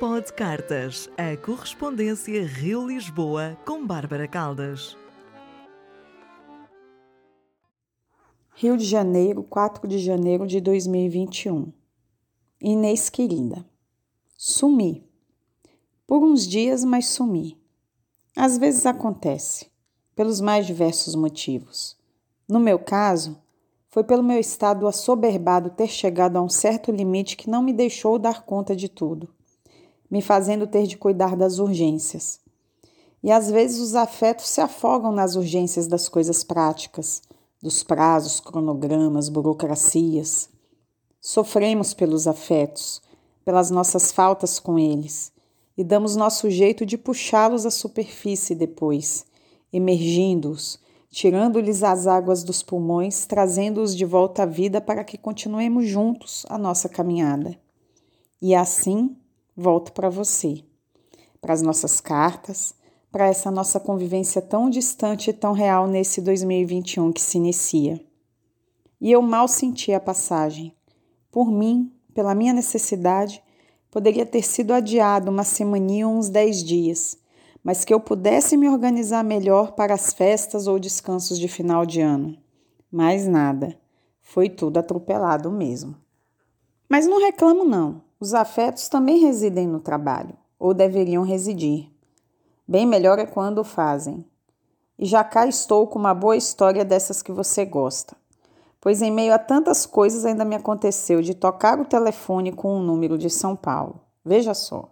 Pod Cartas, a correspondência Rio-Lisboa com Bárbara Caldas. Rio de Janeiro, 4 de janeiro de 2021. Inês querida. Sumi. Por uns dias, mas sumi. Às vezes acontece, pelos mais diversos motivos. No meu caso, foi pelo meu estado assoberbado ter chegado a um certo limite que não me deixou dar conta de tudo, me fazendo ter de cuidar das urgências. E às vezes os afetos se afogam nas urgências das coisas práticas, dos prazos, cronogramas, burocracias. Sofremos pelos afetos, pelas nossas faltas com eles, e damos nosso jeito de puxá-los à superfície depois, emergindo-os tirando-lhes as águas dos pulmões, trazendo-os de volta à vida para que continuemos juntos a nossa caminhada. E assim, volto para você, para as nossas cartas, para essa nossa convivência tão distante e tão real nesse 2021 que se inicia. E eu mal senti a passagem. Por mim, pela minha necessidade, poderia ter sido adiado uma semaninha ou uns dez dias mas que eu pudesse me organizar melhor para as festas ou descansos de final de ano. Mais nada. Foi tudo atropelado mesmo. Mas não reclamo, não. Os afetos também residem no trabalho, ou deveriam residir. Bem melhor é quando o fazem. E já cá estou com uma boa história dessas que você gosta. Pois em meio a tantas coisas ainda me aconteceu de tocar o telefone com um número de São Paulo. Veja só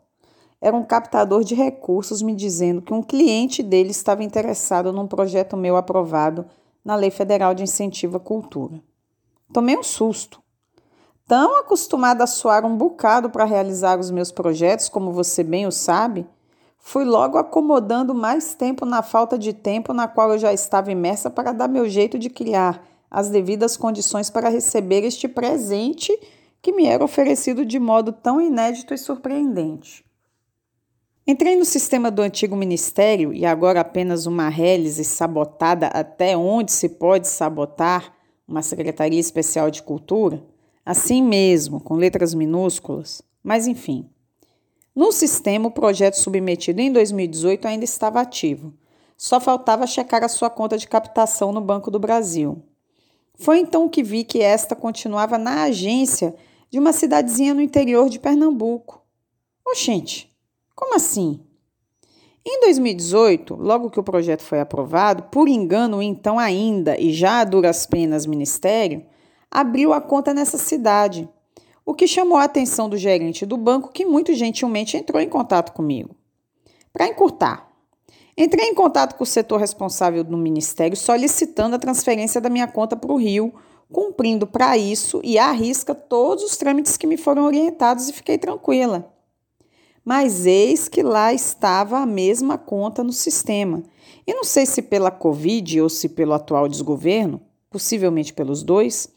era um captador de recursos me dizendo que um cliente dele estava interessado num projeto meu aprovado na Lei Federal de Incentivo à Cultura. Tomei um susto. Tão acostumada a suar um bocado para realizar os meus projetos, como você bem o sabe, fui logo acomodando mais tempo na falta de tempo na qual eu já estava imersa para dar meu jeito de criar as devidas condições para receber este presente que me era oferecido de modo tão inédito e surpreendente. Entrei no sistema do antigo ministério e agora apenas uma rélise sabotada até onde se pode sabotar uma Secretaria Especial de Cultura, assim mesmo, com letras minúsculas, mas enfim. No sistema, o projeto submetido em 2018 ainda estava ativo. Só faltava checar a sua conta de captação no Banco do Brasil. Foi então que vi que esta continuava na agência de uma cidadezinha no interior de Pernambuco. Oxente, como assim? Em 2018, logo que o projeto foi aprovado, por engano, então ainda e já a duras penas ministério, abriu a conta nessa cidade, o que chamou a atenção do gerente do banco, que muito gentilmente entrou em contato comigo. Para encurtar, entrei em contato com o setor responsável do ministério solicitando a transferência da minha conta para o Rio, cumprindo para isso e à risca todos os trâmites que me foram orientados e fiquei tranquila. Mas eis que lá estava a mesma conta no sistema. E não sei se pela Covid ou se pelo atual desgoverno, possivelmente pelos dois,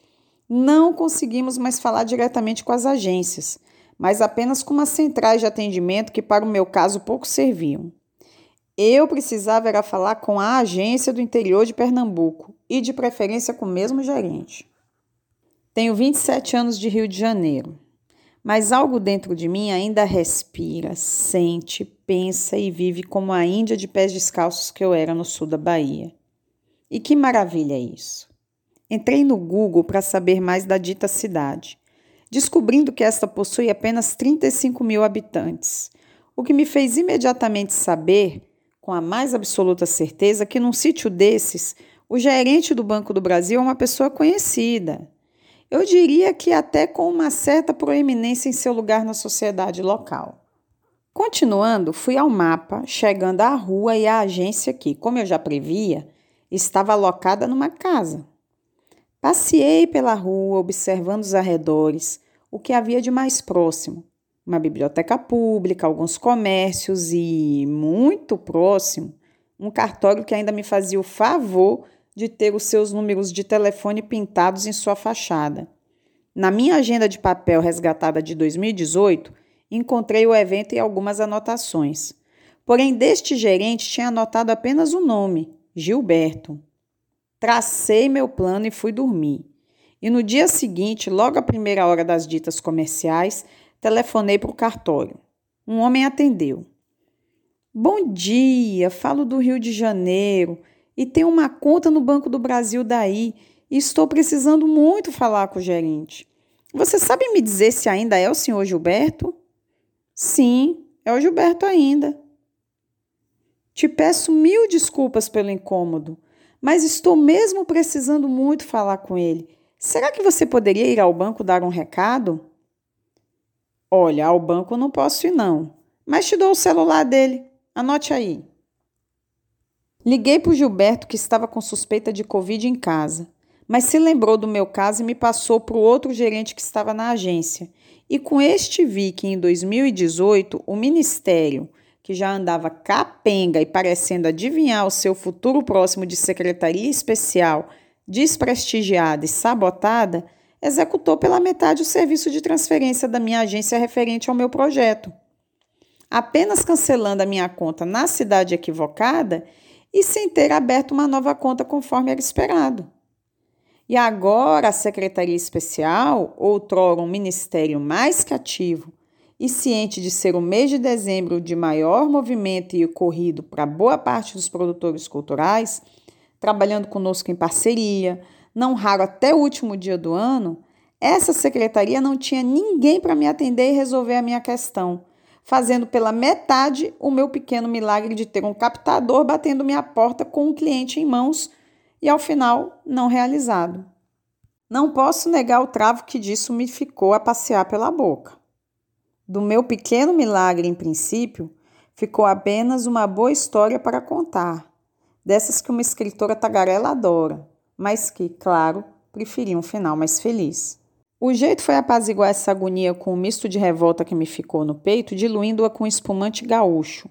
não conseguimos mais falar diretamente com as agências, mas apenas com umas centrais de atendimento que, para o meu caso, pouco serviam. Eu precisava era falar com a agência do interior de Pernambuco e, de preferência, com o mesmo gerente. Tenho 27 anos de Rio de Janeiro mas algo dentro de mim ainda respira, sente, pensa e vive como a Índia de pés descalços que eu era no sul da Bahia. E que maravilha é isso! Entrei no Google para saber mais da dita cidade, descobrindo que esta possui apenas 35 mil habitantes, o que me fez imediatamente saber, com a mais absoluta certeza, que num sítio desses, o gerente do Banco do Brasil é uma pessoa conhecida eu diria que até com uma certa proeminência em seu lugar na sociedade local. Continuando, fui ao mapa, chegando à rua e à agência que, como eu já previa, estava alocada numa casa. Passei pela rua, observando os arredores, o que havia de mais próximo. Uma biblioteca pública, alguns comércios e, muito próximo, um cartório que ainda me fazia o favor de ter os seus números de telefone pintados em sua fachada. Na minha agenda de papel resgatada de 2018, encontrei o evento e algumas anotações. Porém, deste gerente tinha anotado apenas o nome, Gilberto. Tracei meu plano e fui dormir. E no dia seguinte, logo à primeira hora das ditas comerciais, telefonei para o cartório. Um homem atendeu. Bom dia, falo do Rio de Janeiro e tenho uma conta no Banco do Brasil daí e estou precisando muito falar com o gerente. Você sabe me dizer se ainda é o senhor Gilberto? Sim, é o Gilberto ainda. Te peço mil desculpas pelo incômodo, mas estou mesmo precisando muito falar com ele. Será que você poderia ir ao banco dar um recado? Olha, ao banco não posso ir, não, mas te dou o celular dele. Anote aí. Liguei para o Gilberto, que estava com suspeita de Covid em casa, mas se lembrou do meu caso e me passou para o outro gerente que estava na agência. E com este vi que em 2018 o Ministério, que já andava capenga e parecendo adivinhar o seu futuro próximo de secretaria especial, desprestigiada e sabotada, executou pela metade o serviço de transferência da minha agência referente ao meu projeto. Apenas cancelando a minha conta na cidade equivocada e sem ter aberto uma nova conta conforme era esperado. E agora a Secretaria Especial, outrora um ministério mais cativo e ciente de ser o mês de dezembro de maior movimento e ocorrido para boa parte dos produtores culturais, trabalhando conosco em parceria, não raro até o último dia do ano, essa secretaria não tinha ninguém para me atender e resolver a minha questão, fazendo pela metade o meu pequeno milagre de ter um captador batendo minha porta com um cliente em mãos e ao final não realizado. Não posso negar o travo que disso me ficou a passear pela boca. Do meu pequeno milagre, em princípio, ficou apenas uma boa história para contar, dessas que uma escritora tagarela adora, mas que, claro, preferia um final mais feliz. O jeito foi apaziguar essa agonia com o um misto de revolta que me ficou no peito, diluindo-a com um espumante gaúcho.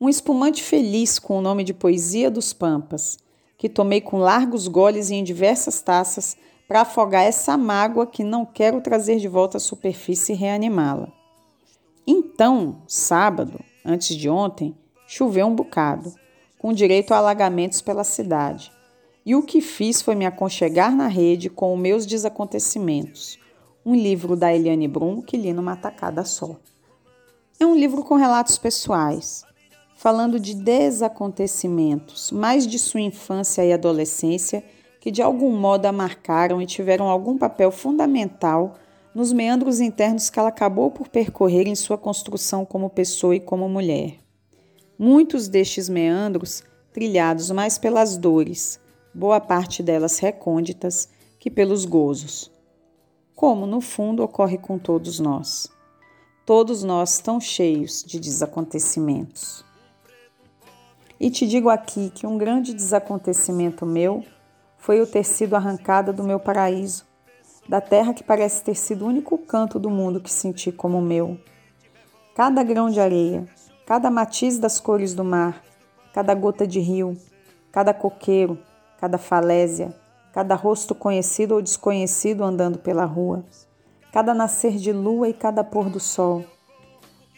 Um espumante feliz com o nome de Poesia dos Pampas, que tomei com largos goles e em diversas taças para afogar essa mágoa que não quero trazer de volta à superfície e reanimá-la. Então, sábado, antes de ontem, choveu um bocado, com direito a alagamentos pela cidade. E o que fiz foi me aconchegar na rede com os meus desacontecimentos, um livro da Eliane Brum que li numa tacada só. É um livro com relatos pessoais, falando de desacontecimentos, mais de sua infância e adolescência, que de algum modo a marcaram e tiveram algum papel fundamental nos meandros internos que ela acabou por percorrer em sua construção como pessoa e como mulher. Muitos destes meandros trilhados mais pelas dores, boa parte delas recônditas, que pelos gozos como no fundo ocorre com todos nós. Todos nós tão cheios de desacontecimentos. E te digo aqui que um grande desacontecimento meu foi o ter sido arrancada do meu paraíso, da terra que parece ter sido o único canto do mundo que senti como meu. Cada grão de areia, cada matiz das cores do mar, cada gota de rio, cada coqueiro, cada falésia, cada rosto conhecido ou desconhecido andando pela rua, cada nascer de lua e cada pôr do sol.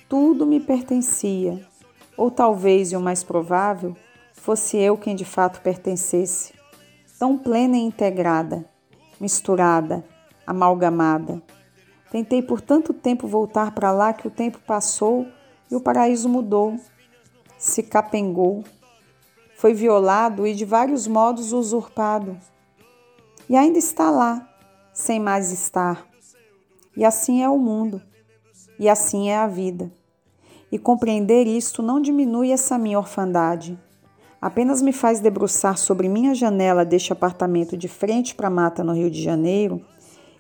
Tudo me pertencia, ou talvez, e o mais provável, fosse eu quem de fato pertencesse, tão plena e integrada, misturada, amalgamada. Tentei por tanto tempo voltar para lá que o tempo passou e o paraíso mudou, se capengou, foi violado e de vários modos usurpado e ainda está lá, sem mais estar. E assim é o mundo, e assim é a vida. E compreender isto não diminui essa minha orfandade, apenas me faz debruçar sobre minha janela deste apartamento de frente para a mata no Rio de Janeiro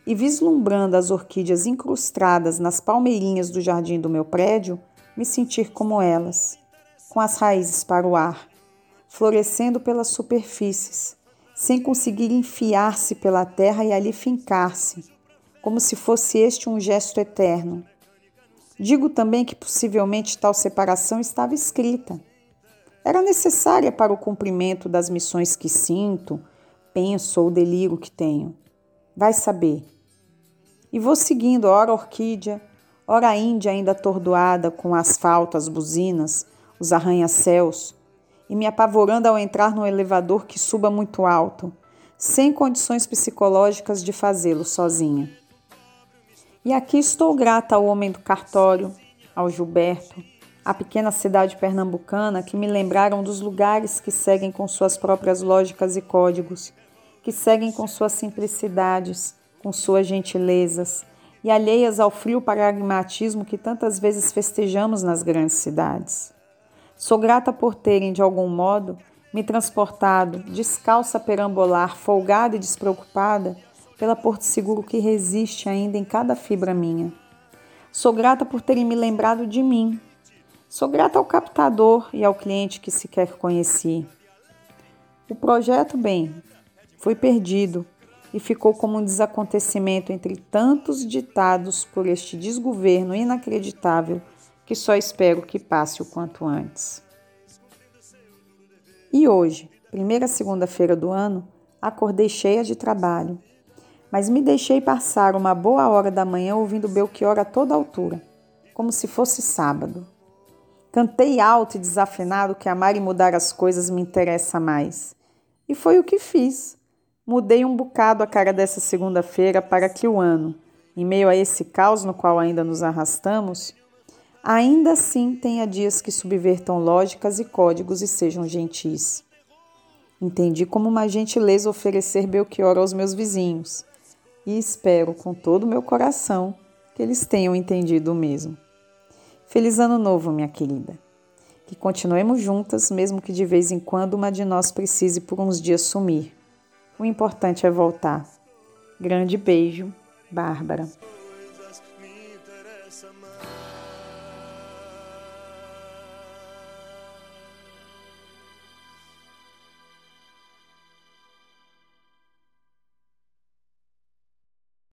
e vislumbrando as orquídeas incrustadas nas palmeirinhas do jardim do meu prédio, me sentir como elas, com as raízes para o ar, florescendo pelas superfícies, sem conseguir enfiar-se pela terra e ali fincar-se, como se fosse este um gesto eterno. Digo também que possivelmente tal separação estava escrita. Era necessária para o cumprimento das missões que sinto, penso ou deliro que tenho. Vai saber. E vou seguindo, ora orquídea, ora Índia ainda atordoada com asfalto, as buzinas, os arranha-céus, e me apavorando ao entrar no elevador que suba muito alto, sem condições psicológicas de fazê-lo sozinha. E aqui estou grata ao homem do cartório, ao Gilberto, à pequena cidade pernambucana que me lembraram dos lugares que seguem com suas próprias lógicas e códigos, que seguem com suas simplicidades, com suas gentilezas e alheias ao frio pragmatismo que tantas vezes festejamos nas grandes cidades. Sou grata por terem, de algum modo, me transportado, descalça a perambolar, folgada e despreocupada, pela Porto Seguro que resiste ainda em cada fibra minha. Sou grata por terem me lembrado de mim. Sou grata ao captador e ao cliente que sequer conheci. O projeto, bem, foi perdido e ficou como um desacontecimento entre tantos ditados por este desgoverno inacreditável que só espero que passe o quanto antes. E hoje, primeira segunda-feira do ano, acordei cheia de trabalho, mas me deixei passar uma boa hora da manhã ouvindo Belchior a toda altura, como se fosse sábado. Cantei alto e desafinado que amar e mudar as coisas me interessa mais. E foi o que fiz. Mudei um bocado a cara dessa segunda-feira para que o ano, em meio a esse caos no qual ainda nos arrastamos, ainda assim tenha dias que subvertam lógicas e códigos e sejam gentis. Entendi como uma gentileza oferecer Belchior aos meus vizinhos e espero com todo o meu coração que eles tenham entendido o mesmo. Feliz Ano Novo, minha querida. Que continuemos juntas, mesmo que de vez em quando uma de nós precise por uns dias sumir. O importante é voltar. Grande beijo, Bárbara.